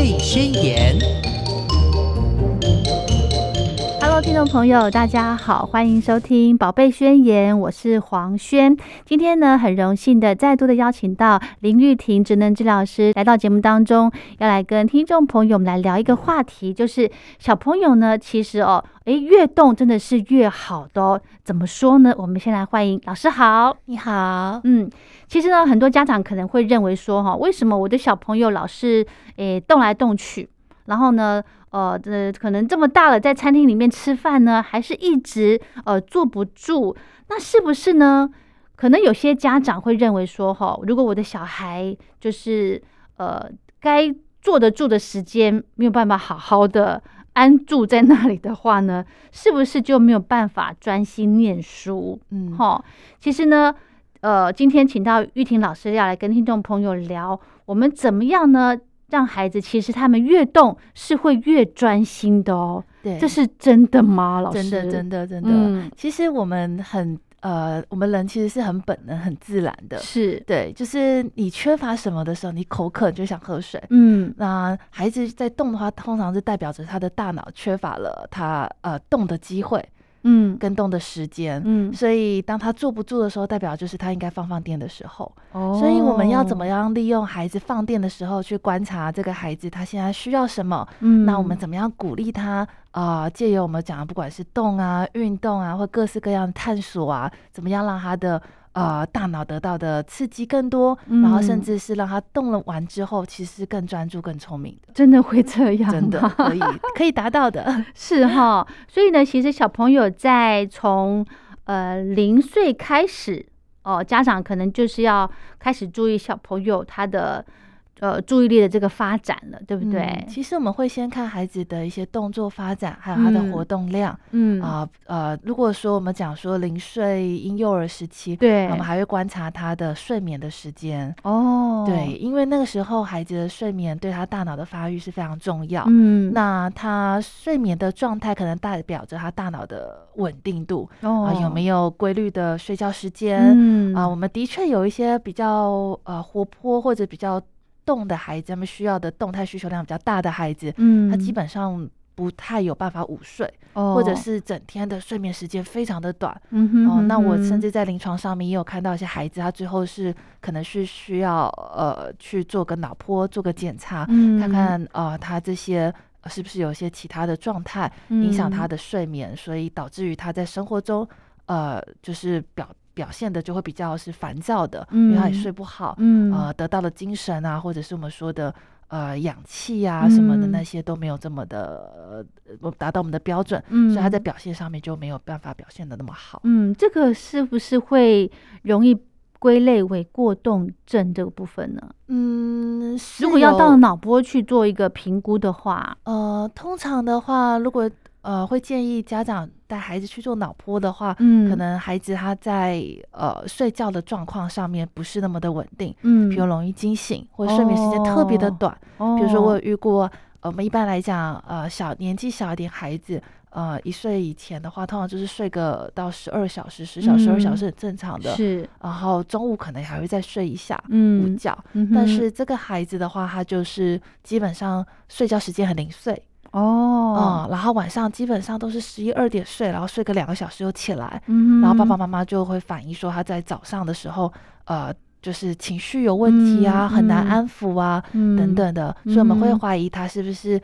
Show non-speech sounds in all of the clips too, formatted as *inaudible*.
贝宣言》。众朋友，大家好，欢迎收听《宝贝宣言》，我是黄轩。今天呢，很荣幸的再度的邀请到林玉婷职能治疗师来到节目当中，要来跟听众朋友们来聊一个话题，就是小朋友呢，其实哦，诶，越动真的是越好的哦。怎么说呢？我们先来欢迎老师好，你好。嗯，其实呢，很多家长可能会认为说，哈，为什么我的小朋友老是诶动来动去，然后呢？呃，这可能这么大了，在餐厅里面吃饭呢，还是一直呃坐不住？那是不是呢？可能有些家长会认为说，哈，如果我的小孩就是呃该坐得住的时间没有办法好好的安住在那里的话呢，是不是就没有办法专心念书？嗯，哈，其实呢，呃，今天请到玉婷老师要来跟听众朋友聊，我们怎么样呢？让孩子其实他们越动是会越专心的哦，对，这是真的吗？老师，真的，真的，真的。其实我们很呃，我们人其实是很本能、很自然的，是对，就是你缺乏什么的时候，你口渴就想喝水。嗯，那孩子在动的话，通常是代表着他的大脑缺乏了他呃动的机会。嗯，跟动的时间，嗯，所以当他坐不住的时候，代表就是他应该放放电的时候。哦，所以我们要怎么样利用孩子放电的时候去观察这个孩子他现在需要什么？嗯，那我们怎么样鼓励他？啊，借由我们讲的，不管是动啊、运动啊，或各式各样的探索啊，怎么样让他的。呃，大脑得到的刺激更多，然后甚至是让他动了完之后，其实更专注、更聪明的，真的会这样？真的可以，可以达到的，*laughs* 是哈。所以呢，其实小朋友在从呃零岁开始哦，家长可能就是要开始注意小朋友他的。呃，注意力的这个发展了，对不对？其实我们会先看孩子的一些动作发展，还有他的活动量。嗯啊呃，如果说我们讲说零岁婴幼儿时期，对，我们还会观察他的睡眠的时间。哦，对，因为那个时候孩子的睡眠对他大脑的发育是非常重要。嗯，那他睡眠的状态可能代表着他大脑的稳定度。哦，啊，有没有规律的睡觉时间？嗯啊，我们的确有一些比较呃活泼或者比较。动的孩子，他们需要的动态需求量比较大的孩子，嗯，他基本上不太有办法午睡，或者是整天的睡眠时间非常的短，嗯哼，哦，那我甚至在临床上面也有看到一些孩子，他最后是可能是需要呃去做个脑波，做个检查，看看呃他这些是不是有一些其他的状态影响他的睡眠，所以导致于他在生活中呃就是表。表现的就会比较是烦躁的，因为他也睡不好，嗯呃，得到的精神啊，或者是我们说的呃氧气啊什么的那些都没有这么的呃达到我们的标准，嗯所以他在表现上面就没有办法表现的那么好。嗯，这个是不是会容易归类为过动症这个部分呢？嗯，如果要到脑波去做一个评估的话，呃，通常的话，如果呃，会建议家长带孩子去做脑波的话，嗯，可能孩子他在呃睡觉的状况上面不是那么的稳定，嗯，比如容易惊醒，或者睡眠时间特别的短。哦，比如说我有遇过，我们一般来讲，呃，小年纪小一点孩子，呃，一岁以前的话，通常就是睡个到十二小时、十小时、十二小时很正常的，是。然后中午可能还会再睡一下午觉，但是这个孩子的话，他就是基本上睡觉时间很零碎。哦，然后晚上基本上都是十一二点睡，然后睡个两个小时又起来，然后爸爸妈妈就会反映说他在早上的时候，呃，就是情绪有问题啊，很难安抚啊，等等的，所以我们会怀疑他是不是。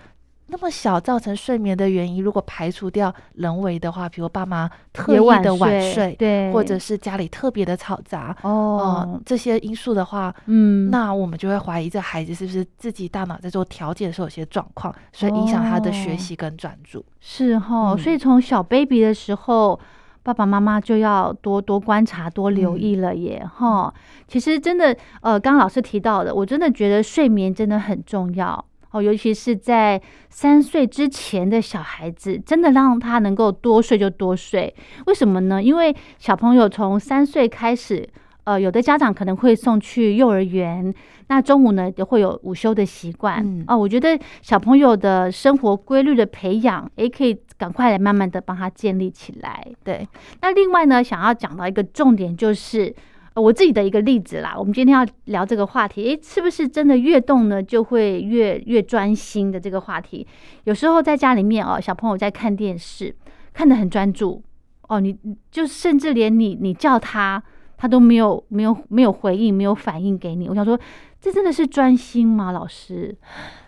那么小造成睡眠的原因，如果排除掉人为的话，比如爸妈特意的晚睡，对，或者是家里特别的嘈杂，哦，这些因素的话，嗯，那我们就会怀疑这孩子是不是自己大脑在做调节的时候有些状况，所以影响他的学习跟专注。是哈，所以从小 baby 的时候，爸爸妈妈就要多多观察、多留意了耶哈。其实真的，呃，刚刚老师提到的，我真的觉得睡眠真的很重要。哦，尤其是在三岁之前的小孩子，真的让他能够多睡就多睡。为什么呢？因为小朋友从三岁开始，呃，有的家长可能会送去幼儿园，那中午呢也会有午休的习惯。哦，我觉得小朋友的生活规律的培养，也可以赶快来慢慢的帮他建立起来。对，那另外呢，想要讲到一个重点就是。我自己的一个例子啦。我们今天要聊这个话题，诶，是不是真的越动呢，就会越越专心的这个话题？有时候在家里面哦，小朋友在看电视，看得很专注哦，你就甚至连你你叫他，他都没有没有没有回应，没有反应给你。我想说，这真的是专心吗？老师，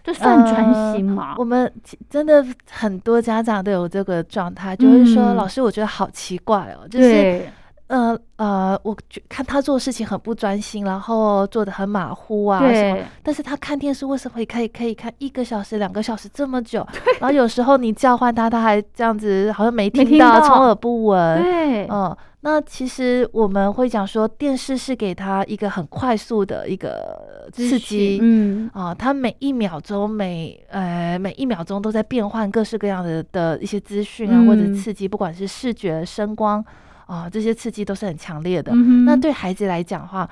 这算专心吗？我们真的很多家长都有这个状态，就是说，老师，我觉得好奇怪哦，就是。呃呃，我看他做事情很不专心，然后做的很马虎啊什么。但是他看电视为什么可以可以看一个小时、两个小时这么久？然后有时候你叫唤他，他还这样子，好像没听到，充耳不闻。对，嗯，那其实我们会讲说，电视是给他一个很快速的一个刺激，嗯啊，他每一秒钟每呃每一秒钟都在变换各式各样的的一些资讯啊，或者刺激，不管是视觉、声光。啊，这些刺激都是很强烈的。那对孩子来讲的话，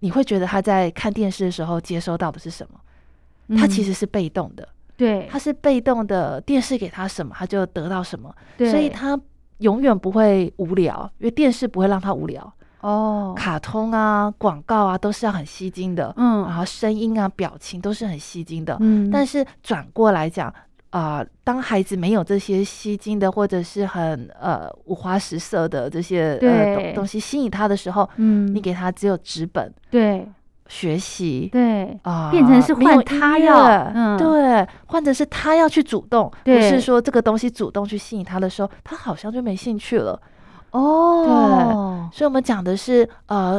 你会觉得他在看电视的时候接收到的是什么？他其实是被动的，对，他是被动的。电视给他什么，他就得到什么，所以他永远不会无聊，因为电视不会让他无聊。哦，卡通啊，广告啊，都是要很吸睛的。嗯，然后声音啊，表情都是很吸睛的。嗯，但是转过来讲。啊，当孩子没有这些吸睛的，或者是很呃五花十色的这些呃东西吸引他的时候，嗯，你给他只有纸本，对，学习，对啊，变成是换他要，嗯，对，换者是他要去主动，不是说这个东西主动去吸引他的时候，他好像就没兴趣了。哦，对，所以我们讲的是呃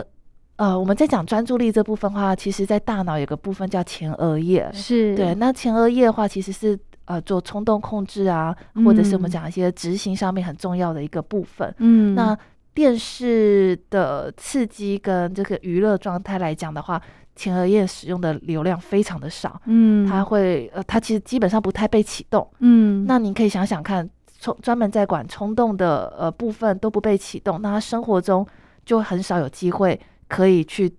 呃，我们在讲专注力这部分话，其实在大脑有个部分叫前额叶，是。对，那前额叶的话其实是。呃，做冲动控制啊，或者是我们讲一些执行上面很重要的一个部分。嗯，那电视的刺激跟这个娱乐状态来讲的话，前额叶使用的流量非常的少。嗯，它会呃，它其实基本上不太被启动。嗯，那您可以想想看，冲专门在管冲动的呃部分都不被启动，那他生活中就很少有机会可以去。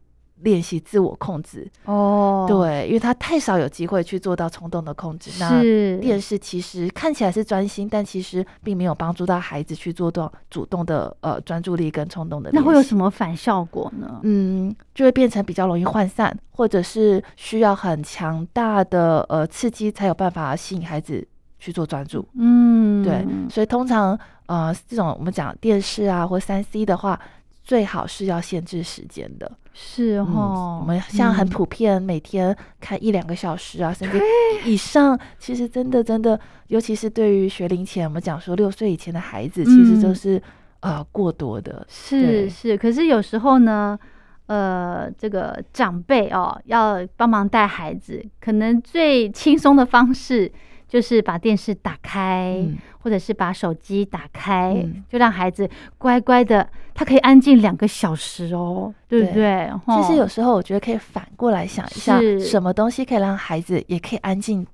练习自我控制哦，对，因为他太少有机会去做到冲动的控制。那电视其实看起来是专心，但其实并没有帮助到孩子去做到主动的呃专注力跟冲动的。那会有什么反效果呢？嗯，就会变成比较容易涣散，或者是需要很强大的呃刺激才有办法吸引孩子去做专注。嗯，对，所以通常呃这种我们讲电视啊或三 C 的话。最好是要限制时间的，是哈。我们像很普遍，每天看一两个小时啊，*laughs* 甚至以上，其实真的真的，尤其是对于学龄前，我们讲说六岁以前的孩子，其实都是呃过多的。是是，可是有时候呢，呃，这个长辈哦，要帮忙带孩子，可能最轻松的方式。就是把电视打开，或者是把手机打开，就让孩子乖乖的，他可以安静两个小时哦，对不对？其实有时候我觉得可以反过来想一下，什么东西可以让孩子也可以安静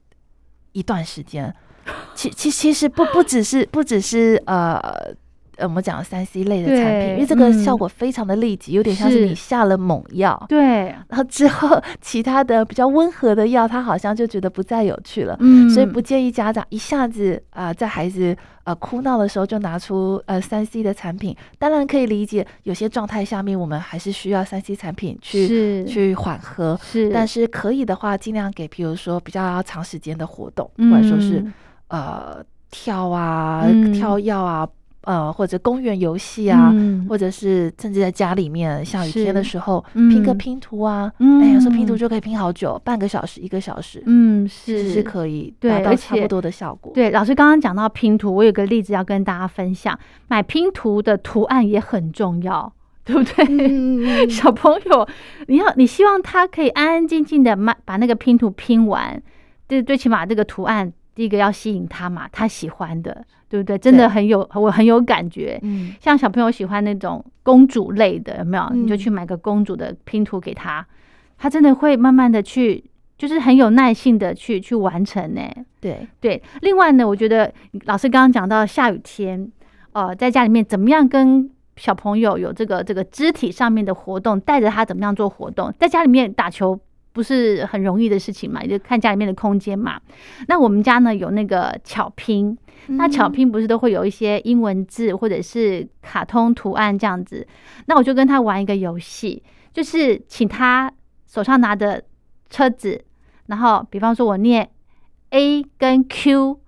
一段时间？其其其实不不只是不只是呃。我们讲三 C 类的产品，因为这个效果非常的立即，有点像是你下了猛药。对，然后之后其他的比较温和的药，他好像就觉得不再有趣了。嗯，所以不建议家长一下子啊，在孩子呃哭闹的时候就拿出呃三 C 的产品。当然可以理解，有些状态下面我们还是需要三 C 产品去去缓和。是，但是可以的话，尽量给，比如说比较长时间的活动，不管说是呃跳啊、跳药啊。呃，或者公园游戏啊，或者是甚至在家里面下雨天的时候拼个拼图啊，哎，有时候拼图就可以拼好久，半个小时、一个小时，嗯，是是可以达到差不多的效果。对，老师刚刚讲到拼图，我有个例子要跟大家分享，买拼图的图案也很重要，对不对？*laughs* 小朋友，你要你希望他可以安安静静的把把那个拼图拼完，对，最起码这个图案第一个要吸引他嘛，他喜欢的。对不对？真的很有，我很有感觉。嗯，像小朋友喜欢那种公主类的，有没有？你就去买个公主的拼图给他，他真的会慢慢的去，就是很有耐性的去去完成呢。对对。另外呢，我觉得老师刚刚讲到下雨天，呃，在家里面怎么样跟小朋友有这个这个肢体上面的活动，带着他怎么样做活动，在家里面打球不是很容易的事情嘛，就看家里面的空间嘛。那我们家呢有那个巧拼，那巧拼不是都会有一些英文字或者是卡通图案这样子。那我就跟他玩一个游戏，就是请他手上拿着车子，然后比方说我念 A 跟 Q。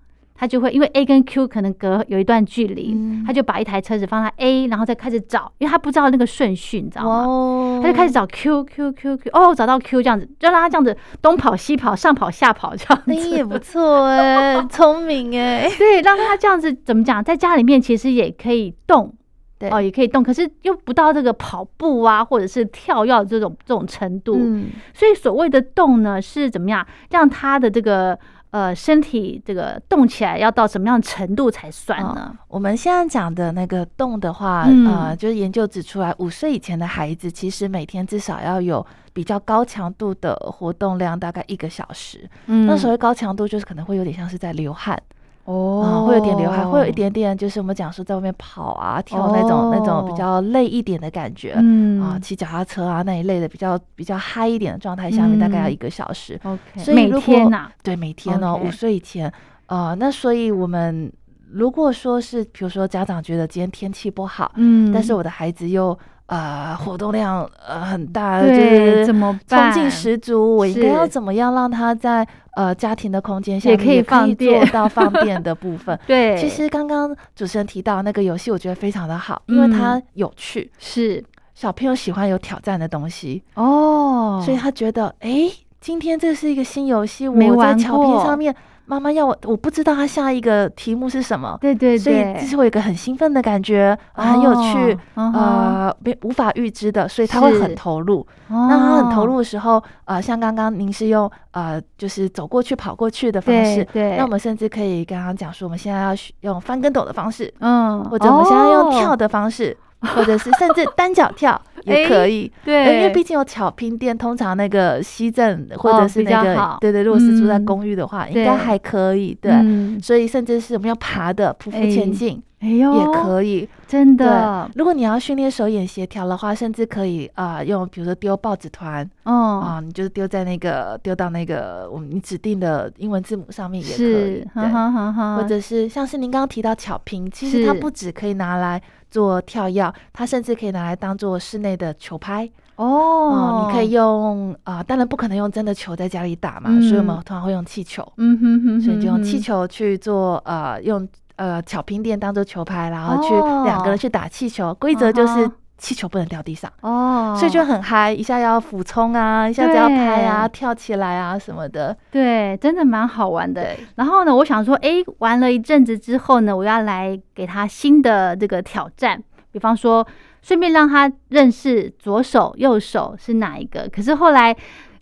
他就会因为 A 跟 Q 可能隔有一段距离，他就把一台车子放在 A，然后再开始找，因为他不知道那个顺序，你知道吗？他就开始找 Q Q Q Q，哦，找到 Q 这样子，就让他这样子东跑西跑，上跑下跑这样子。也不错哎，聪明哎。*laughs* 对，让他这样子怎么讲，在家里面其实也可以动，对哦，也可以动，可是又不到这个跑步啊，或者是跳跃这种这种程度。嗯，所以所谓的动呢，是怎么样让他的这个。呃，身体这个动起来要到什么样的程度才算呢？我们现在讲的那个动的话，呃，就是研究指出来，五岁以前的孩子其实每天至少要有比较高强度的活动量，大概一个小时。嗯，那所谓高强度，就是可能会有点像是在流汗。哦，会有点流汗，会有一点点，就是我们讲说在外面跑啊、跳那种那种比较累一点的感觉，嗯啊，骑脚踏车啊那一类的比较比较嗨一点的状态下面，大概要一个小时。OK，所以每天呐，对，每天哦，五岁以前，呃，那所以我们如果说是，比如说家长觉得今天天气不好，嗯，但是我的孩子又。呃，活动量呃很大，就是怎么冲劲十足。我应该要怎么样让他在呃家庭的空间下也可以放做到放电的部分？*laughs* 对，其实刚刚主持人提到那个游戏，我觉得非常的好，因为它有趣，是小朋友喜欢有挑战的东西哦，所以他觉得哎，今天这是一个新游戏，我在巧拼上面。妈妈要我，我不知道他下一个题目是什么，对对对，所以这是会有一个很兴奋的感觉，很有趣，呃，没无法预知的，所以他会很投入。那他很投入的时候，呃，像刚刚您是用呃，就是走过去、跑过去的方式，对，那我们甚至可以刚刚讲说，我们现在要用翻跟斗的方式，嗯，或者我们现在用跳的方式。或者是甚至单脚跳也可以，对，因为毕竟有巧拼店，通常那个西镇或者是那个，对对，如果是住在公寓的话，应该还可以，对，所以甚至是我们要爬的匍匐前进，哎呦，也可以，真的。如果你要训练手眼协调的话，甚至可以啊，用比如说丢报纸团，哦啊，你就是丢在那个丢到那个我们你指定的英文字母上面也可以，对，或者是像是您刚刚提到巧拼，其实它不止可以拿来。做跳跃，它甚至可以拿来当做室内的球拍哦。你可以用啊，当然不可能用真的球在家里打嘛，所以我们通常会用气球。嗯哼哼，所以就用气球去做呃，用呃巧拼垫当做球拍，然后去两个人去打气球。规则就是。气球不能掉地上哦，所以就很嗨，一下要俯冲啊，一下子要拍啊，跳起来啊什么的，对，真的蛮好玩的。然后呢，我想说，哎，玩了一阵子之后呢，我要来给他新的这个挑战，比方说，顺便让他认识左手右手是哪一个。可是后来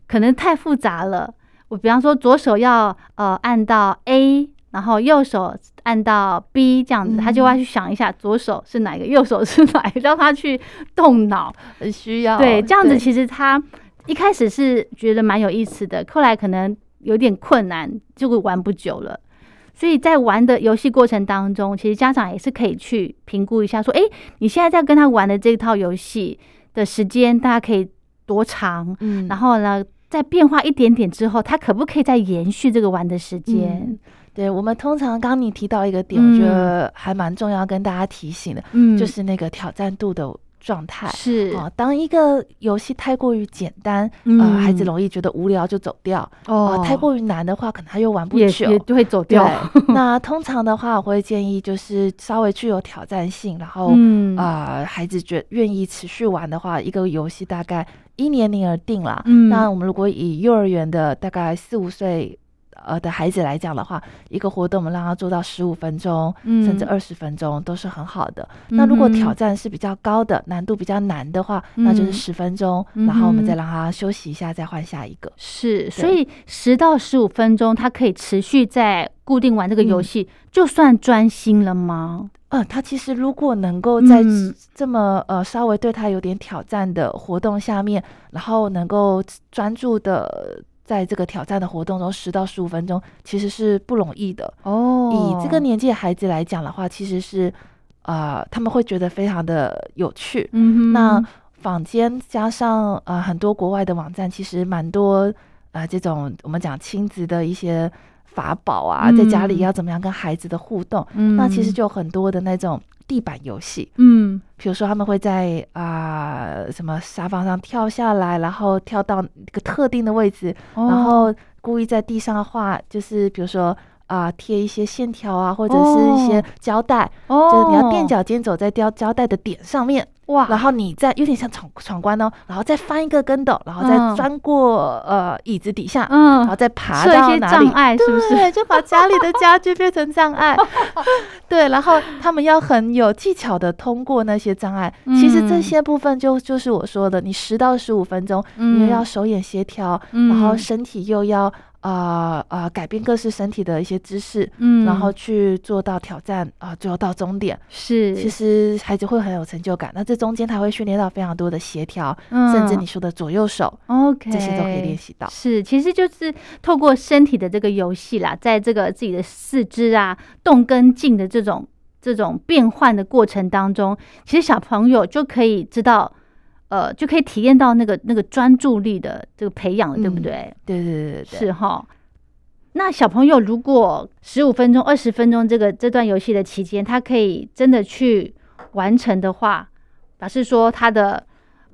可能太复杂了，我比方说左手要呃按到 A。然后右手按到 B 这样子，他就要去想一下左手是哪个，右手是哪个，*laughs* 让他去动脑，很需要。对，这样子其实他一开始是觉得蛮有意思的，后来可能有点困难，就会玩不久了。所以在玩的游戏过程当中，其实家长也是可以去评估一下，说，哎，你现在在跟他玩的这套游戏的时间，大家可以多长？嗯，然后呢，在变化一点点之后，他可不可以再延续这个玩的时间？对我们通常刚你提到一个点，我觉得还蛮重要，跟大家提醒的，嗯，就是那个挑战度的状态是啊。当一个游戏太过于简单，呃，孩子容易觉得无聊就走掉哦。太过于难的话，可能他又玩不久，也就会走掉。*laughs* 那通常的话，我会建议就是稍微具有挑战性，然后啊，孩子觉愿意持续玩的话，一个游戏大概一年龄而定了。嗯，那我们如果以幼儿园的大概四五岁。呃的孩子来讲的话，一个活动我们让他做到十五分钟，甚至二十分钟都是很好的。那如果挑战是比较高的，难度比较难的话，那就是十分钟，然后我们再让他休息一下，再换下一个。是，所以十到十五分钟，他可以持续在固定玩这个游戏，就算专心了吗？呃，他其实如果能够在这么呃稍微对他有点挑战的活动下面，然后能够专注的。在这个挑战的活动中，十到十五分钟其实是不容易的哦。以这个年纪的孩子来讲的话，其实是，呃，他们会觉得非常的有趣。嗯哼。那坊间加上呃很多国外的网站，其实蛮多呃这种我们讲亲子的一些法宝啊，在家里要怎么样跟孩子的互动，那其实就很多的那种。地板游戏，嗯，比如说他们会在啊什么沙发上跳下来，然后跳到一个特定的位置，然后故意在地上画，就是比如说啊贴一些线条啊，或者是一些胶带，就是你要垫脚尖走在胶胶带的点上面。哇！然后你再有点像闯闯关哦，然后再翻一个跟斗，然后再钻过呃椅子底下，嗯，然后再爬到哪里？是不是？就把家里的家具变成障碍。*laughs* 对，然后他们要很有技巧的通过那些障碍。其实这些部分就就是我说的，你十到十五分钟，你又要手眼协调，然后身体又要。啊啊！改变各式身体的一些姿势，嗯，然后去做到挑战啊，最后到终点是。其实孩子会很有成就感。那这中间他会训练到非常多的协调，甚至你说的左右手，OK，这些都可以练习到。是，其实就是透过身体的这个游戏啦，在这个自己的四肢啊动跟静的这种这种变换的过程当中，其实小朋友就可以知道。呃，就可以体验到那个那个专注力的这个培养了，对不对？对对对对，是哈。那小朋友如果十五分钟、二十分钟这个这段游戏的期间，他可以真的去完成的话，表示说他的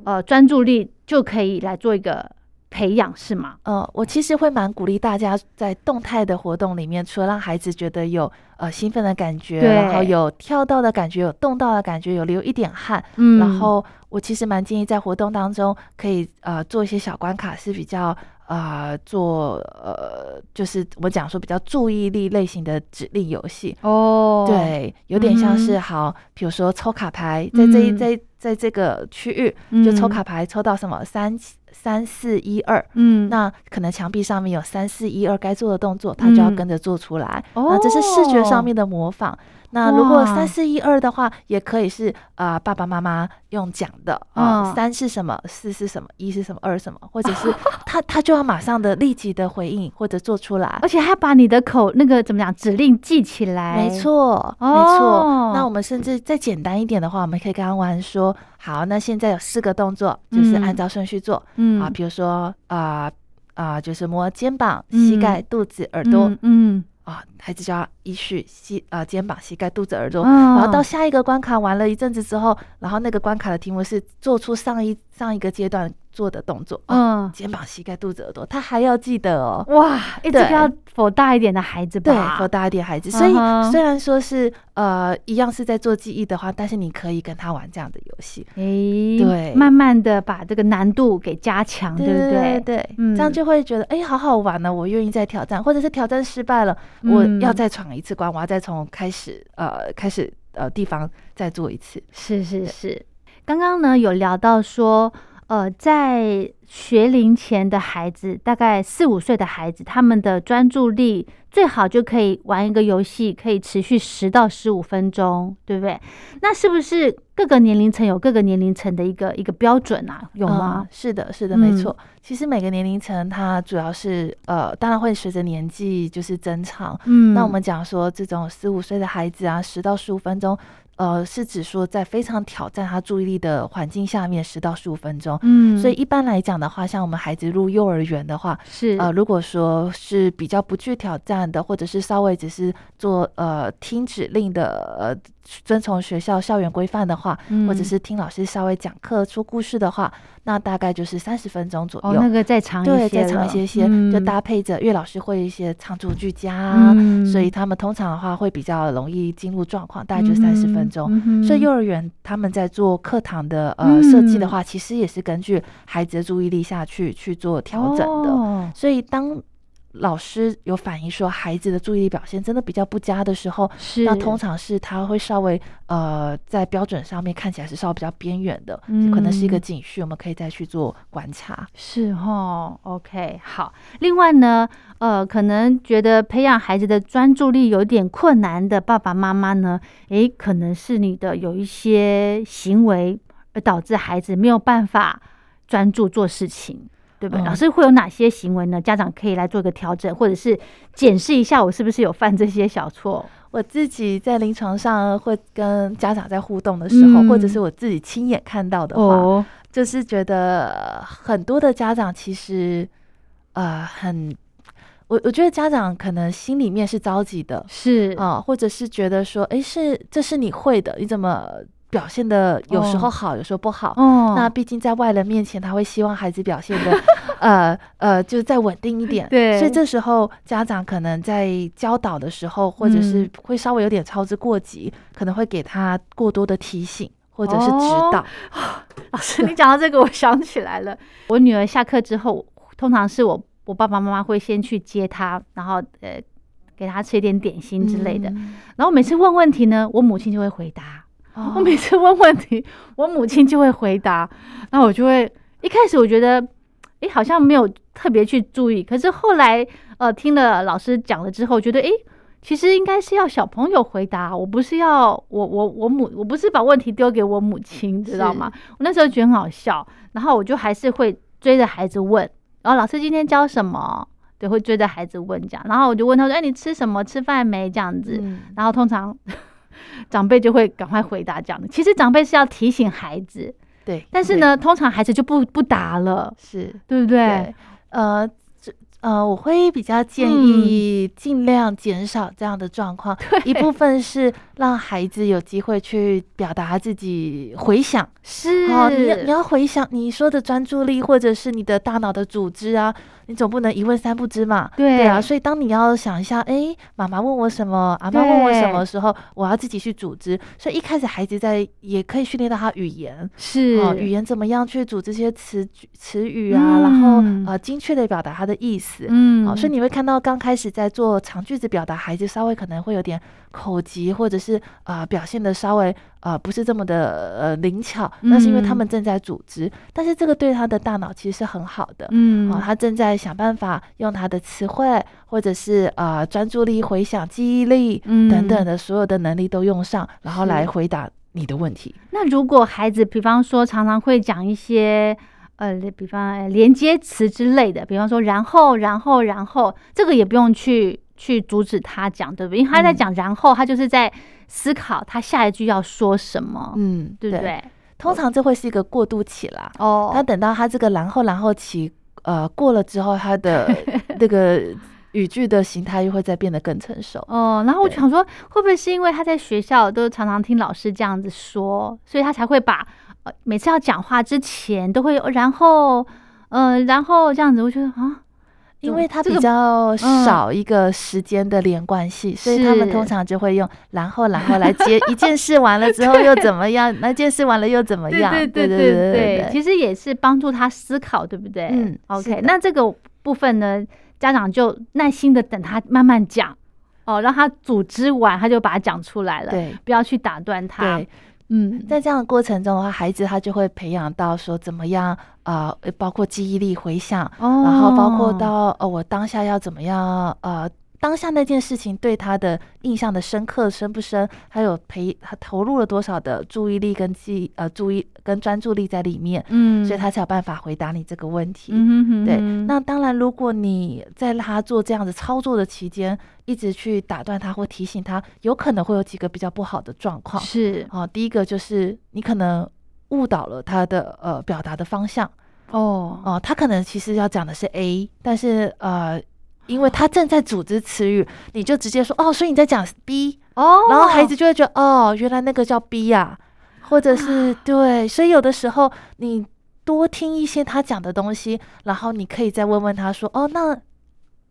呃专注力就可以来做一个培养，是吗？呃，我其实会蛮鼓励大家在动态的活动里面，除了让孩子觉得有呃兴奋的感觉，然后有跳到的感觉，有动到的感觉，有流一点汗，嗯，然后。我其实蛮建议在活动当中可以呃做一些小关卡，是比较啊做呃就是我讲说比较注意力类型的指令游戏哦，对，有点像是好，比如说抽卡牌，在这一在在这个区域就抽卡牌，抽到什么三三四一二，嗯，那可能墙壁上面有三四一二该做的动作，他就要跟着做出来，那这是视觉上面的模仿。那如果三四一二的话，也可以是啊，爸爸妈妈用讲的啊，三是什么，四是什么，一是什么，二什么，或者是 *laughs* 他他就要马上的立即的回应或者做出来，而且还要把你的口那个怎么讲指令记起来。没错，没错。那我们甚至再简单一点的话，我们可以跟他玩说，好，那现在有四个动作，就是按照顺序做，嗯。啊，比如说啊啊，就是摸肩膀、膝盖、肚子、耳朵，嗯。啊，孩子就要依序膝啊肩膀、膝盖、肚子、耳朵，然后到下一个关卡玩了一阵子之后，然后那个关卡的题目是做出上一上一个阶段。做的动作，嗯，肩膀、膝盖、肚子、耳朵，他还要记得哦。哇，这个要否大一点的孩子吧？对，否大一点孩子。所以虽然说是呃一样是在做记忆的话，但是你可以跟他玩这样的游戏。哎，对，慢慢的把这个难度给加强，对不对？对，这样就会觉得哎，好好玩呢，我愿意再挑战，或者是挑战失败了，我要再闯一次关，我要再从开始呃开始呃地方再做一次。是是是，刚刚呢有聊到说。呃，在学龄前的孩子，大概四五岁的孩子，他们的专注力最好就可以玩一个游戏，可以持续十到十五分钟，对不对？那是不是各个年龄层有各个年龄层的一个一个标准啊？有吗？是的，是的，没错。其实每个年龄层，它主要是呃，当然会随着年纪就是增长。嗯，那我们讲说，这种四五岁的孩子啊，十到十五分钟。呃，是指说在非常挑战他注意力的环境下面，十到十五分钟。嗯，所以一般来讲的话，像我们孩子入幼儿园的话，是呃，如果说是比较不具挑战的，或者是稍微只是做呃听指令的，呃，遵从学校校园规范的话，或者是听老师稍微讲课说故事的话。那大概就是三十分钟左右，那个再长一些，对，再长一些些，就搭配着岳老师会一些唱作俱佳，所以他们通常的话会比较容易进入状况，大概就三十分钟。所以幼儿园他们在做课堂的呃设计的话，其实也是根据孩子的注意力下去去做调整的。所以当老师有反映说孩子的注意力表现真的比较不佳的时候，是那通常是他会稍微呃在标准上面看起来是稍微比较边缘的，可能是一个警讯，我们可以再去做观察。是哈，OK，好。另外呢，呃，可能觉得培养孩子的专注力有点困难的爸爸妈妈呢，诶，可能是你的有一些行为而导致孩子没有办法专注做事情。对不对？老师会有哪些行为呢？家长可以来做一个调整，或者是检视一下我是不是有犯这些小错。我自己在临床上会跟家长在互动的时候，或者是我自己亲眼看到的话，就是觉得很多的家长其实呃很，我我觉得家长可能心里面是着急的，是啊，或者是觉得说，哎，是这是你会的，你怎么？表现的有时候好，有时候不好。哦，那毕竟在外人面前，他会希望孩子表现的，*laughs* 呃呃，就是再稳定一点。对，所以这时候家长可能在教导的时候，或者是会稍微有点操之过急，可能会给他过多的提醒或者是指导。*laughs* 老师，你讲到这个，我想起来了。我女儿下课之后，通常是我我爸爸妈妈会先去接她，然后呃给她吃一点点心之类的。然后每次问问题呢，我母亲就会回答。我每次问问题，我母亲就会回答，*laughs* 然后我就会一开始我觉得，哎，好像没有特别去注意，可是后来呃听了老师讲了之后，觉得哎，其实应该是要小朋友回答，我不是要我我我母我不是把问题丢给我母亲，知道吗？我那时候觉得很好笑，然后我就还是会追着孩子问，然后老师今天教什么？对，会追着孩子问这样，然后我就问他说，哎，你吃什么？吃饭没？这样子，然后通常。长辈就会赶快回答这样的，其实长辈是要提醒孩子，对，但是呢，通常孩子就不不答了，是对不对？呃，这呃，我会比较建议尽量减少这样的状况，*laughs* 一部分是让孩子有机会去表达自己回想，是哦，你你要回想你说的专注力，或者是你的大脑的组织啊。你总不能一问三不知嘛？对对啊，所以当你要想一下，哎，妈妈问我什么，阿妈问我什么时候，我要自己去组织。所以一开始孩子在也可以训练到他语言，是哦，语言怎么样去组织这些词词语啊，然后呃精确的表达他的意思。嗯，哦，所以你会看到刚开始在做长句子表达，孩子稍微可能会有点口急，或者是啊表现的稍微。啊，不是这么的呃灵巧，那是因为他们正在组织，但是这个对他的大脑其实是很好的，嗯，啊，他正在想办法用他的词汇，或者是呃专注力、回想、记忆力等等的所有的能力都用上，然后来回答你的问题。那如果孩子，比方说常常会讲一些呃，比方连接词之类的，比方说然后然后然后，这个也不用去去阻止他讲，对不对？因为他在讲然后，他就是在。思考他下一句要说什么，嗯，对不对？通常这会是一个过渡期啦。哦，他等到他这个然后然后期呃过了之后，他的 *laughs* 那个语句的形态又会再变得更成熟。哦，然后我想说，会不会是因为他在学校都常常听老师这样子说，所以他才会把呃每次要讲话之前都会然后呃然后这样子，我觉得啊。因为他比较少一个时间的连贯性，所以他们通常就会用然后然后来接一件事完了之后又怎么样，那件事完了又怎么样？对对对对对，其实也是帮助他思考，对不对？嗯，OK。那这个部分呢，家长就耐心的等他慢慢讲哦，让他组织完，他就把它讲出来了，对，不要去打断他。嗯，在这样的过程中的话，孩子他就会培养到说怎么样啊，包括记忆力、回想，然后包括到呃，我当下要怎么样呃。当下那件事情对他的印象的深刻深不深？还有陪他投入了多少的注意力跟记呃注意跟专注力在里面，嗯，所以他才有办法回答你这个问题。嗯对，那当然，如果你在他做这样子操作的期间，一直去打断他或提醒他，有可能会有几个比较不好的状况。是啊，第一个就是你可能误导了他的呃表达的方向。哦哦，他可能其实要讲的是 A，但是呃。因为他正在组织词语，你就直接说哦，所以你在讲 B 哦，然后孩子就会觉得哦，原来那个叫 B 呀，或者是对，所以有的时候你多听一些他讲的东西，然后你可以再问问他说哦，那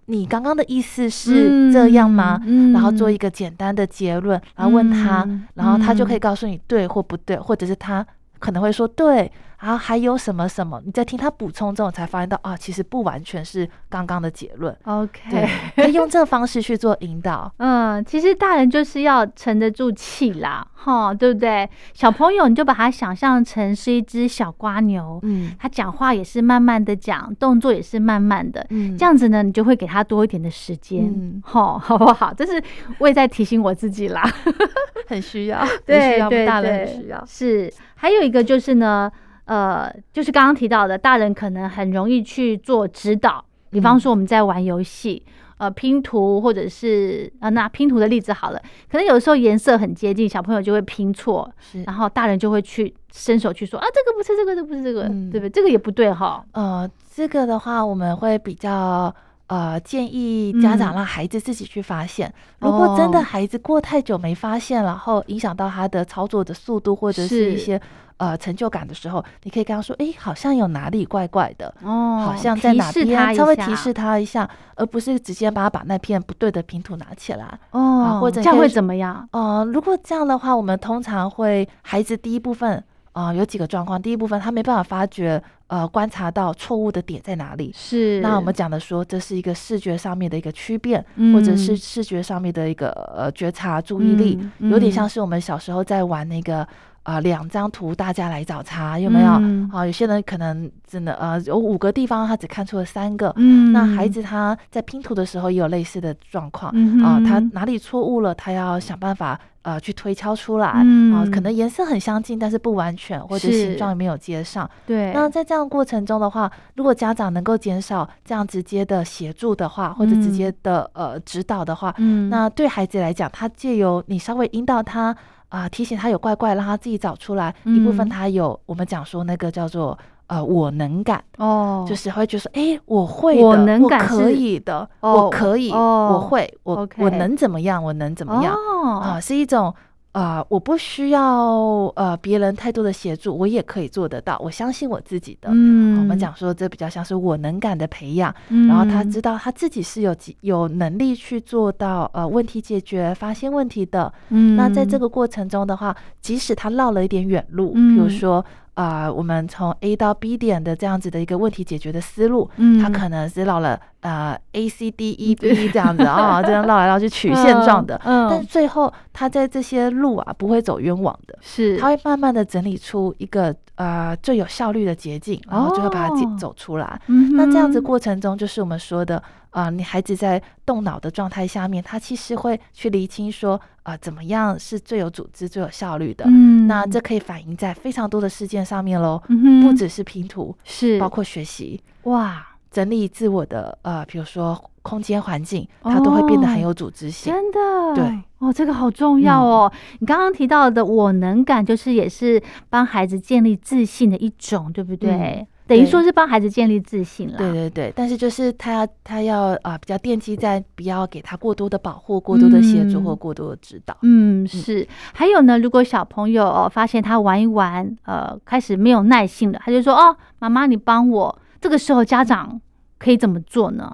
你刚刚的意思是这样吗？然后做一个简单的结论，然后问他，然后他就可以告诉你对或不对，或者是他可能会说对。然后还有什么什么？你在听他补充之后，才发现到啊，其实不完全是刚刚的结论。OK，可以用这个方式去做引导。嗯，其实大人就是要沉得住气啦，哈，对不对？小朋友你就把他想象成是一只小瓜牛，嗯，他讲话也是慢慢的讲，动作也是慢慢的，嗯，这样子呢，你就会给他多一点的时间，嗯，好不好？这是我也在提醒我自己啦，*laughs* 很需要，对对对，需要是。还有一个就是呢。呃，就是刚刚提到的，大人可能很容易去做指导，比方说我们在玩游戏，呃，拼图或者是呃那拼图的例子好了，可能有时候颜色很接近，小朋友就会拼错，然后大人就会去伸手去说啊，这个不是这个，这不是这个，对不对？这个也不对哈。呃，这个的话，我们会比较。呃，建议家长让孩子自己去发现。如果真的孩子过太久没发现，然后影响到他的操作的速度或者是一些呃成就感的时候，你可以跟他说：“哎，好像有哪里怪怪的哦，好像在哪边，稍微提示他一下，而不是直接把他把那片不对的拼图拿起来哦，或者这样会怎么样？呃，如果这样的话，我们通常会孩子第一部分。啊，有几个状况。第一部分，他没办法发觉，呃，观察到错误的点在哪里。是。那我们讲的说，这是一个视觉上面的一个区变，或者是视觉上面的一个呃觉察注意力，有点像是我们小时候在玩那个啊，两张图大家来找茬，有没有？啊，有些人可能真的呃，有五个地方他只看出了三个。嗯。那孩子他在拼图的时候也有类似的状况啊，他哪里错误了，他要想办法。呃，去推敲出来啊，可能颜色很相近，但是不完全，或者形状也没有接上。对。那在这样过程中的话，如果家长能够减少这样直接的协助的话，或者直接的呃指导的话，嗯，那对孩子来讲，他借由你稍微引导他啊，提醒他有怪怪，让他自己找出来一部分，他有我们讲说那个叫做。呃，我能感哦，就是会觉得说，哎，我会的，我可以的，我可以，我会，我我能怎么样？我能怎么样？啊，是一种啊，我不需要呃别人太多的协助，我也可以做得到。我相信我自己的。嗯，我们讲说这比较像是我能感的培养，然后他知道他自己是有有能力去做到呃问题解决、发现问题的。嗯，那在这个过程中的话，即使他绕了一点远路，比如说。啊，我们从 A 到 B 点的这样子的一个问题解决的思路，嗯，它可能是绕了呃 A C D E B 这样子啊，这样绕来绕去曲线状的，嗯，但最后他在这些路啊不会走冤枉的，是，他会慢慢的整理出一个呃最有效率的捷径，然后最后把它走走出来。那这样子过程中，就是我们说的。啊，你孩子在动脑的状态下面，他其实会去厘清说，啊，怎么样是最有组织、最有效率的？嗯，那这可以反映在非常多的事件上面喽，不只是拼图，是包括学习，哇，整理自我的，呃，比如说空间环境，它都会变得很有组织性。真的，对，哦，这个好重要哦。你刚刚提到的我能感，就是也是帮孩子建立自信的一种，对不对？等于说是帮孩子建立自信了。对对对，但是就是他要他要啊，比较奠基在不要给他过多的保护、过多的协助或过多的指导。嗯，是。还有呢，如果小朋友发现他玩一玩，呃，开始没有耐性了，他就说：“哦，妈妈，你帮我。”这个时候家长可以怎么做呢？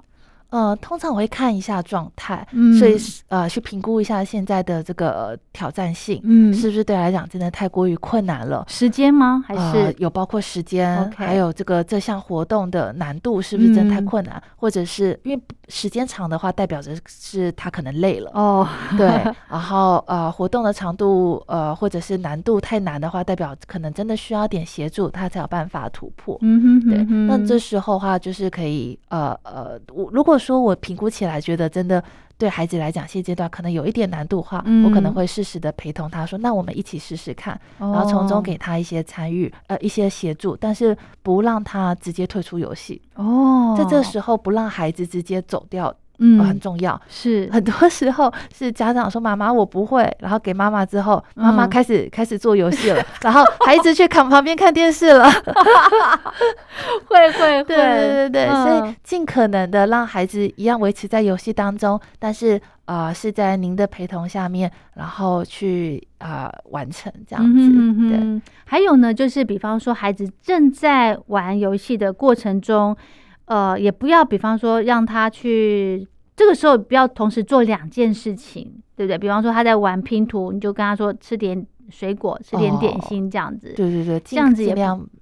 呃，通常我会看一下状态，所以呃，去评估一下现在的这个挑战性，嗯，是不是对来讲真的太过于困难了？时间吗？还是有包括时间，还有这个这项活动的难度是不是真的太困难？或者是因为时间长的话，代表着是他可能累了哦，对。*laughs* 然后呃，活动的长度呃，或者是难度太难的话，代表可能真的需要点协助，他才有办法突破。嗯哼，对。那这时候的话，就是可以呃呃，我如果说我评估起来觉得真的对孩子来讲现阶段可能有一点难度的话，我可能会适时的陪同他说，那我们一起试试看，然后从中给他一些参与呃一些协助，但是不让他直接退出游戏。哦，在这时候不让孩子直接走掉。嗯，很重要。是很多时候是家长说妈妈我不会，然后给妈妈之后，妈妈开始开始做游戏了，然后孩子去看旁边看电视了。*laughs* 会 *laughs* 会会，对对对对，所以尽可能的让孩子一样维持在游戏当中，但是啊是在您的陪同下面，然后去啊完成这样子。对，还有呢，就是比方说孩子正在玩游戏的过程中。呃，也不要，比方说让他去，这个时候不要同时做两件事情，对不对？比方说他在玩拼图，你就跟他说吃点水果，吃点点心这样子。对对对，这样子也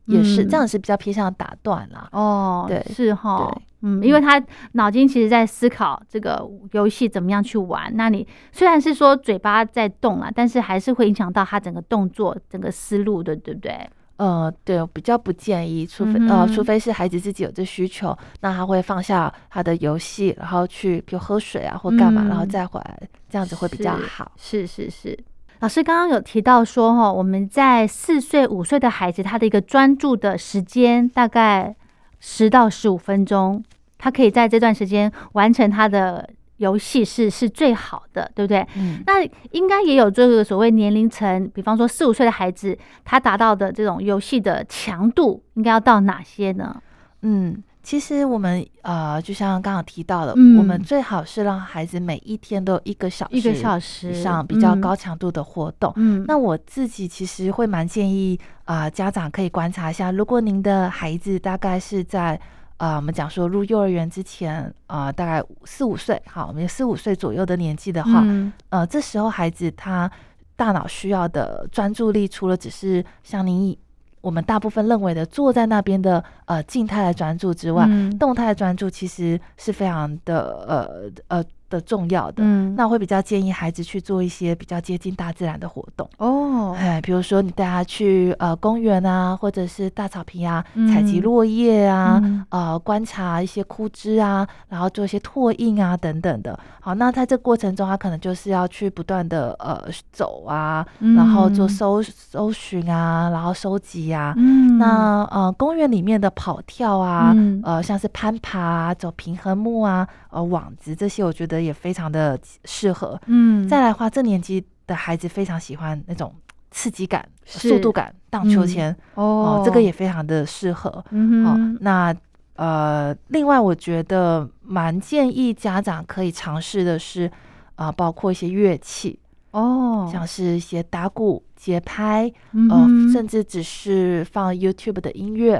也是，这样是比较偏向打断啦。哦，对，是哈，嗯，因为他脑筋其实在思考这个游戏怎么样去玩。那你虽然是说嘴巴在动了，但是还是会影响到他整个动作、整个思路的，对不对？呃，对，比较不建议，除非呃，除非是孩子自己有这需求，那他会放下他的游戏，然后去比如喝水啊或干嘛，然后再回来，这样子会比较好。是是是，老师刚刚有提到说哈，我们在四岁五岁的孩子，他的一个专注的时间大概十到十五分钟，他可以在这段时间完成他的游戏是是最好的，对不对？嗯，那应该也有这个所谓年龄层，比方说四五岁的孩子，他达到的这种游戏的强度应该要到哪些呢？嗯。其实我们呃，就像刚刚提到的，我们最好是让孩子每一天都一个小时、一个小时以上比较高强度的活动。嗯，那我自己其实会蛮建议啊，家长可以观察一下，如果您的孩子大概是在呃，我们讲说入幼儿园之前啊，大概四五岁，好，我们四五岁左右的年纪的话，呃，这时候孩子他大脑需要的专注力，除了只是像您。我们大部分认为的坐在那边的呃静态的专注之外，动态的专注其实是非常的呃呃。的重要的，嗯，那我会比较建议孩子去做一些比较接近大自然的活动。哦，哎，比如说你带他去呃公园啊，或者是大草坪啊，采集落叶啊，呃，观察一些枯枝啊，然后做一些拓印啊等等的。好，那在这过程中，他可能就是要去不断的呃走啊，然后做搜搜寻啊，然后收集啊。嗯，那呃公园里面的跑跳啊，呃像是攀爬、走平衡木啊、呃网子这些，我觉得。也非常的适合，嗯，再来的话，这年纪的孩子非常喜欢那种刺激感、速度感，荡秋千哦，这个也非常的适合。嗯哦，那呃，另外我觉得蛮建议家长可以尝试的是啊，包括一些乐器。哦，像是一些打鼓、节拍，呃，甚至只是放 YouTube 的音乐，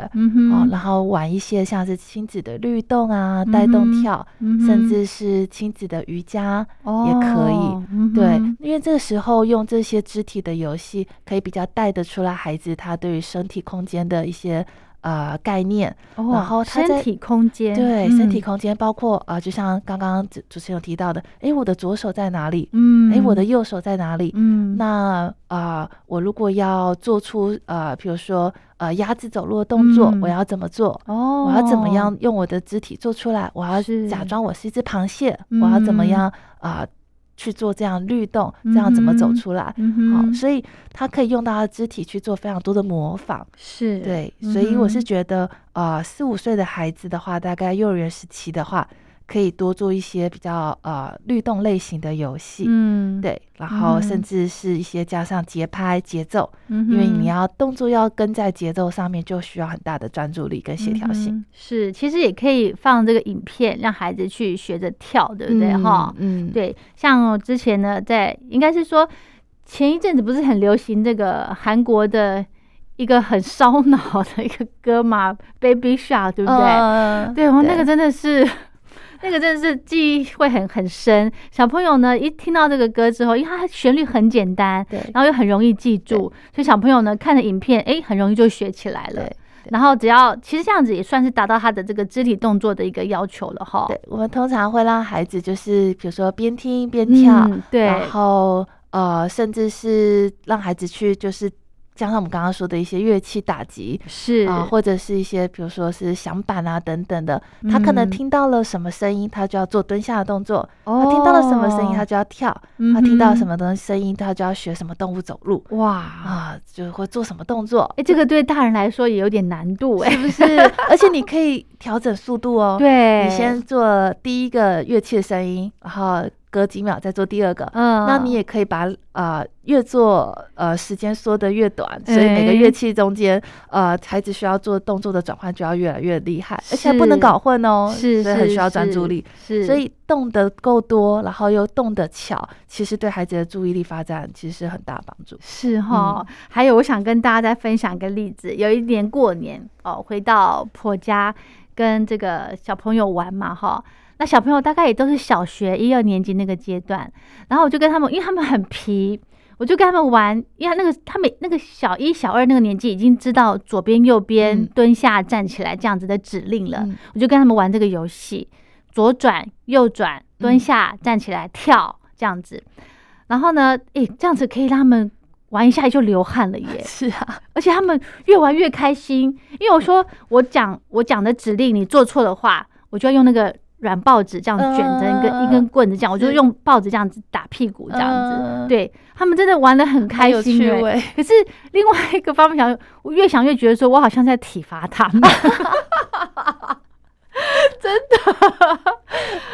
哦，然后玩一些像是亲子的律动啊、带动跳，甚至是亲子的瑜伽也可以。对，因为这个时候用这些肢体的游戏，可以比较带得出来孩子他对于身体空间的一些。呃，概念，然后身体空间，对，身体空间包括呃，就像刚刚主主持人提到的，哎，我的左手在哪里？嗯，哎，我的右手在哪里？嗯，那啊，我如果要做出呃，比如说呃，鸭子走路的动作，我要怎么做？哦，我要怎么样用我的肢体做出来？我要假装我是一只螃蟹，我要怎么样啊？去做这样律动，这样怎么走出来？好，所以他可以用到他的肢体去做非常多的模仿。是对，所以我是觉得，呃，四五岁的孩子的话，大概幼儿园时期的话。可以多做一些比较呃律动类型的游戏，嗯，对，然后甚至是一些加上节拍节奏，嗯，因为你要动作要跟在节奏上面，就需要很大的专注力跟协调性。是，其实也可以放这个影片，让孩子去学着跳，对不对？哈，嗯，对。像之前呢，在应该是说前一阵子不是很流行这个韩国的一个很烧脑的一个歌嘛，Baby Shark，对不对？对，我那个真的是。那个真的是记忆会很很深，小朋友呢一听到这个歌之后，因为它旋律很简单，对，然后又很容易记住，所以小朋友呢看着影片，哎，很容易就学起来了。然后只要其实这样子也算是达到他的这个肢体动作的一个要求了哈。对，我们通常会让孩子就是比如说边听边跳，对，然后呃，甚至是让孩子去就是。加上我们刚刚说的一些乐器打击是啊，或者是一些比如说是响板啊等等的，他可能听到了什么声音，他就要做蹲下的动作；他听到了什么声音，他就要跳；他听到什么东西声音，他就要学什么动物走路。哇啊，就会做什么动作？哎，这个对大人来说也有点难度，哎，是不是？*laughs* 而且你可以调整速度哦。对，你先做第一个乐器的声音，然后。隔几秒再做第二个，嗯，那你也可以把呃越做呃时间缩得越短，所以每个乐器中间呃孩子需要做动作的转换就要越来越厉害，而且不能搞混哦，是，所以很需要专注力，是，所以动得够多，然后又动得巧，其实对孩子的注意力发展其实是很大帮助。是哈，还有我想跟大家再分享一个例子，有一年过年哦，回到婆家跟这个小朋友玩嘛，哈。那小朋友大概也都是小学一二年级那个阶段，然后我就跟他们，因为他们很皮，我就跟他们玩，因为那个他们那个小一小二那个年纪已经知道左边右边蹲下站起来这样子的指令了，我就跟他们玩这个游戏，左转右转蹲下站起来跳这样子，然后呢，诶，这样子可以让他们玩一下就流汗了耶，*laughs* 是啊，而且他们越玩越开心，因为我说我讲我讲的指令你做错的话，我就要用那个。软报纸这样卷成一根一根棍子，这样我就用报纸这样子打屁股，这样子，对他们真的玩的很开心。可是另外一个方面想，我越想越觉得说，我好像在体罚他们。*laughs* 真的。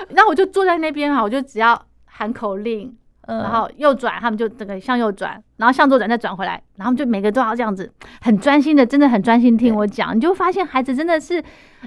*laughs* 然后我就坐在那边哈，我就只要喊口令，然后右转，他们就这个向右转，然后向左转再转回来，然后就每个都要这样子，很专心的，真的很专心听我讲。你就发现孩子真的是，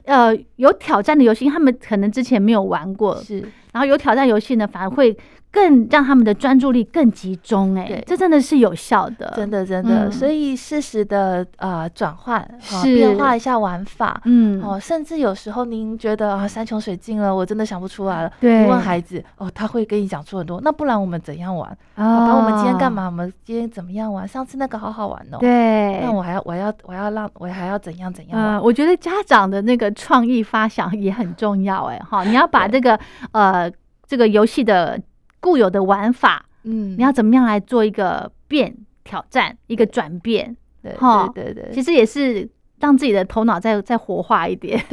呃，有挑战的游戏，他们可能之前没有玩过，是。然后有挑战游戏呢，反而会。更让他们的专注力更集中，哎，这真的是有效的，真的真的。所以适时的呃转换，变化一下玩法，嗯，哦，甚至有时候您觉得啊山穷水尽了，我真的想不出来了，对，问孩子，哦，他会跟你讲出很多。那不然我们怎样玩？爸爸，我们今天干嘛？我们今天怎么样玩？上次那个好好玩哦。对，那我还要我要我要让我还要怎样怎样？嗯，我觉得家长的那个创意发想也很重要，哎，哈，你要把这个呃这个游戏的。固有的玩法，嗯，你要怎么样来做一个变挑战，一个转变？对对对，其实也是让自己的头脑再再活化一点。*laughs*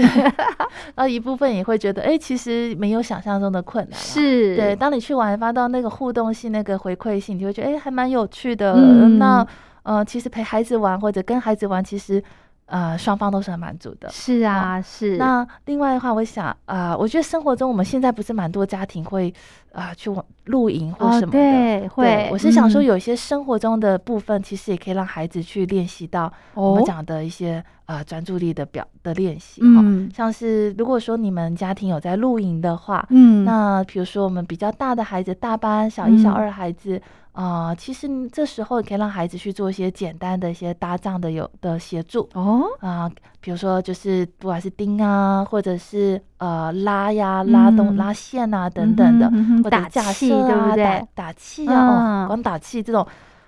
然后一部分也会觉得，哎，其实没有想象中的困难。是对，当你去玩发到那个互动性、那个回馈性，你会觉得，哎，还蛮有趣的。那呃，其实陪孩子玩或者跟孩子玩，其实。呃，双方都是很满足的。是啊，是。那另外的话，我想啊，我觉得生活中我们现在不是蛮多家庭会啊去露营或什么的。对，会。我是想说，有一些生活中的部分，其实也可以让孩子去练习到我们讲的一些呃专注力的表的练习。嗯。像是如果说你们家庭有在露营的话，嗯，那比如说我们比较大的孩子，大班、小一、小二孩子。啊，其实这时候可以让孩子去做一些简单的一些搭帐的有的协助。哦。啊，比如说就是不管是钉啊，或者是呃拉呀、拉动、拉线啊等等的，或者架设啊、打打气？啊，哦，光打气这种，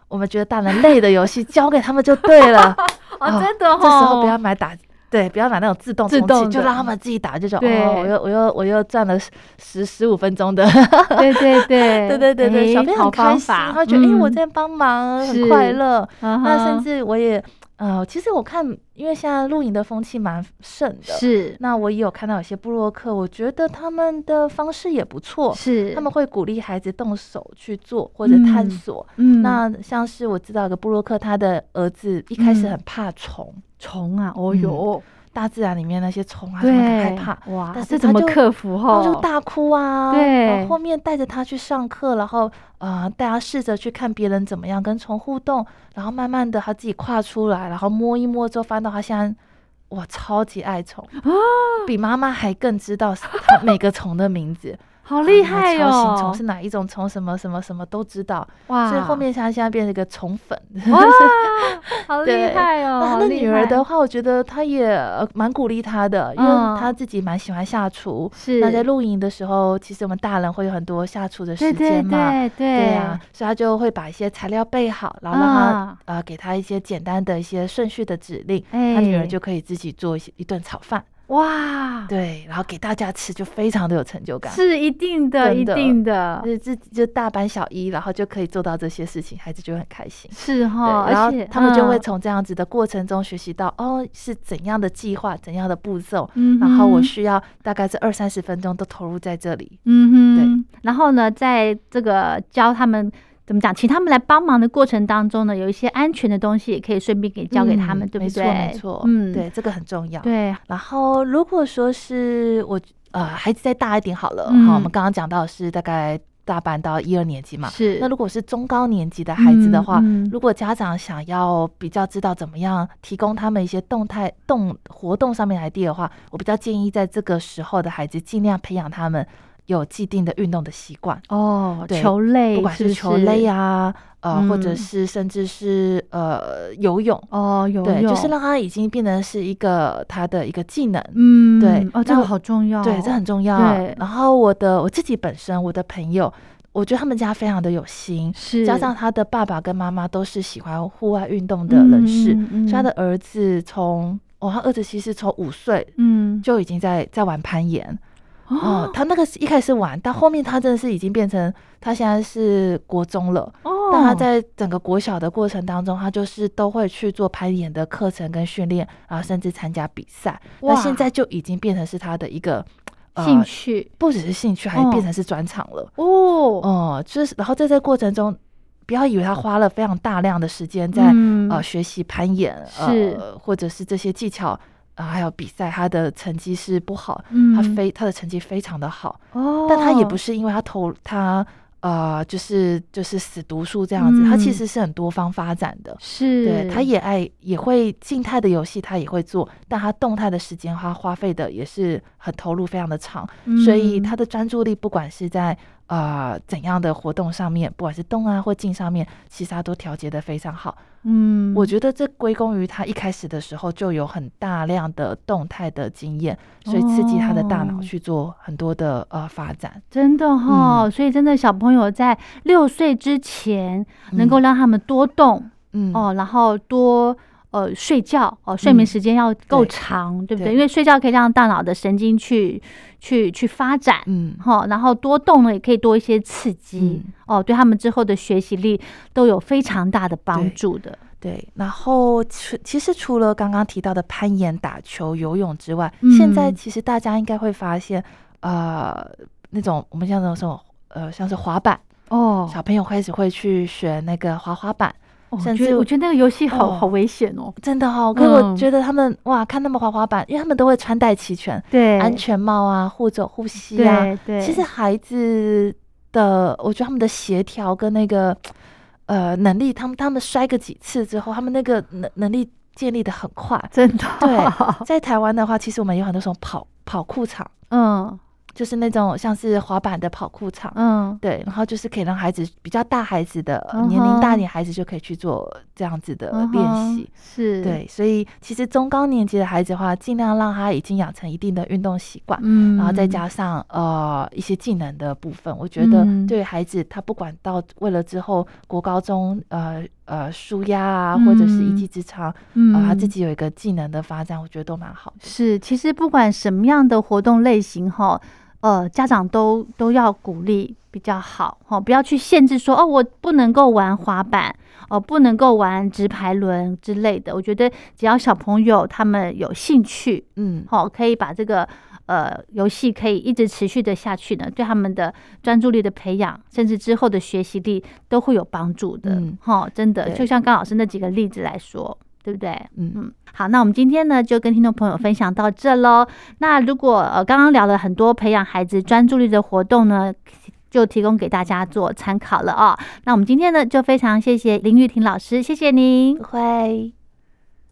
我们觉得大人累的游戏交给他们就对了。*laughs* 哦，真的，这时候不要买打。对，不要买那种自动充气，就让他们自己打这种。哦，我又我又我又赚了十十五分钟的。对对 *laughs* 对对对对对，小朋友很开心，他觉得哎，我在帮忙，很快乐。那甚至我也呃，其实我看，因为现在露营的风气蛮盛的，是。那我也有看到有些布洛克，我觉得他们的方式也不错，是。他们会鼓励孩子动手去做或者探索。嗯。那像是我知道一个布洛克，他的儿子一开始很怕虫。虫啊，哦哟，大自然里面那些虫啊，什么的害怕哇。但是怎么克服哈？就大哭啊。对，后面带着他去上课，然后呃，带他试着去看别人怎么样跟虫互动，然后慢慢的他自己跨出来，然后摸一摸之后，翻到他现在哇，超级爱虫啊，比妈妈还更知道他每个虫的名字。好厉害哦！超虫是哪一种虫？什么什么什么都知道哇！所以后面他现在变成一个虫粉哇，*laughs* 好厉害哦！那他的女儿的话，我觉得她也蛮鼓励他的，因为他自己蛮喜欢下厨。是那在露营的时候，其实我们大人会有很多下厨的时间嘛？对对对呀，所以他就会把一些材料备好，然后让他呃给他一些简单的一些顺序的指令，他女儿就可以自己做一些一顿炒饭。哇，对，然后给大家吃就非常的有成就感，是一定的，一定的，就自己就大班小一，然后就可以做到这些事情，孩子就很开心，是哈，而且他们就会从这样子的过程中学习到，哦，是怎样的计划，怎样的步骤，嗯，然后我需要大概是二三十分钟都投入在这里，嗯哼，对，然后呢，在这个教他们。怎么讲？请他们来帮忙的过程当中呢，有一些安全的东西也可以顺便给交给他们，对不对？没错，没错。嗯，对，这个很重要。对。然后，如果说是我呃孩子再大一点好了，好，我们刚刚讲到是大概大班到一二年级嘛。是。那如果是中高年级的孩子的话，如果家长想要比较知道怎么样提供他们一些动态动活动上面来地的话，我比较建议在这个时候的孩子尽量培养他们。有既定的运动的习惯。哦，球类，不管是球类啊，呃，或者是甚至是呃游泳哦，游。泳，就是让他已经变成是一个他的一个技能，嗯，对，哦，这个好重要，对，这很重要。然后我的我自己本身，我的朋友，我觉得他们家非常的有心，是。加上他的爸爸跟妈妈都是喜欢户外运动的人士，所以他的儿子从哦，他儿子其实从五岁嗯。就已经在在玩攀岩。哦，他那个是一开始玩，到后面他真的是已经变成他现在是国中了。哦，但他在整个国小的过程当中，他就是都会去做攀岩的课程跟训练，然后甚至参加比赛。那现在就已经变成是他的一个兴趣，不只是兴趣，还变成是专场了。哦，哦，就是然后在这过程中，不要以为他花了非常大量的时间在呃学习攀岩，是或者是这些技巧。啊，还有比赛，他的成绩是不好，嗯，他非他的成绩非常的好，哦，但他也不是因为他投他。呃，就是就是死读书这样子，他其实是很多方发展的，是对，他也爱也会静态的游戏，他也会做，但他动态的时间他花费的也是很投入，非常的长，所以他的专注力不管是在。啊，怎样的活动上面，不管是动啊或静上面，其实他都调节的非常好。嗯，我觉得这归功于他一开始的时候就有很大量的动态的经验，所以刺激他的大脑去做很多的呃发展。真的哈，所以真的小朋友在六岁之前，能够让他们多动，嗯哦，然后多。呃，睡觉哦，睡眠时间要够长，对不对？因为睡觉可以让大脑的神经去去去发展，嗯，哈，然后多动呢，也可以多一些刺激哦，对他们之后的学习力都有非常大的帮助的。对，然后其其实除了刚刚提到的攀岩、打球、游泳之外，现在其实大家应该会发现，呃，那种我们像那种什么呃，像是滑板哦，小朋友开始会去学那个滑滑板。甚至我觉得那个游戏好好危险哦，真的哈。可是我觉得他们哇，看他们滑滑板，因为他们都会穿戴齐全，对，安全帽啊，护肘护膝啊。对，其实孩子的，我觉得他们的协调跟那个呃能力，他们他们摔个几次之后，他们那个能能力建立的很快，真的。对，*laughs* 在台湾的话，其实我们有很多种跑跑酷场，嗯。就是那种像是滑板的跑酷场，嗯，对，然后就是可以让孩子比较大孩子的年龄大点孩子就可以去做这样子的练习，是对，所以其实中高年级的孩子的话，尽量让他已经养成一定的运动习惯，嗯，然后再加上呃一些技能的部分，我觉得对孩子他不管到为了之后国高中呃呃舒压啊，或者是一技之长，嗯，他自己有一个技能的发展，我觉得都蛮好。是，其实不管什么样的活动类型哈。呃，家长都都要鼓励比较好，哦，不要去限制说，哦，我不能够玩滑板，哦，不能够玩直排轮之类的。我觉得只要小朋友他们有兴趣，嗯，好，可以把这个呃游戏可以一直持续的下去呢，对他们的专注力的培养，甚至之后的学习力都会有帮助的，哈，真的，就像刚老师那几个例子来说。对不对？嗯嗯，好，那我们今天呢就跟听众朋友分享到这喽。那如果呃刚刚聊了很多培养孩子专注力的活动呢，就提供给大家做参考了哦。那我们今天呢就非常谢谢林玉婷老师，谢谢您。不会。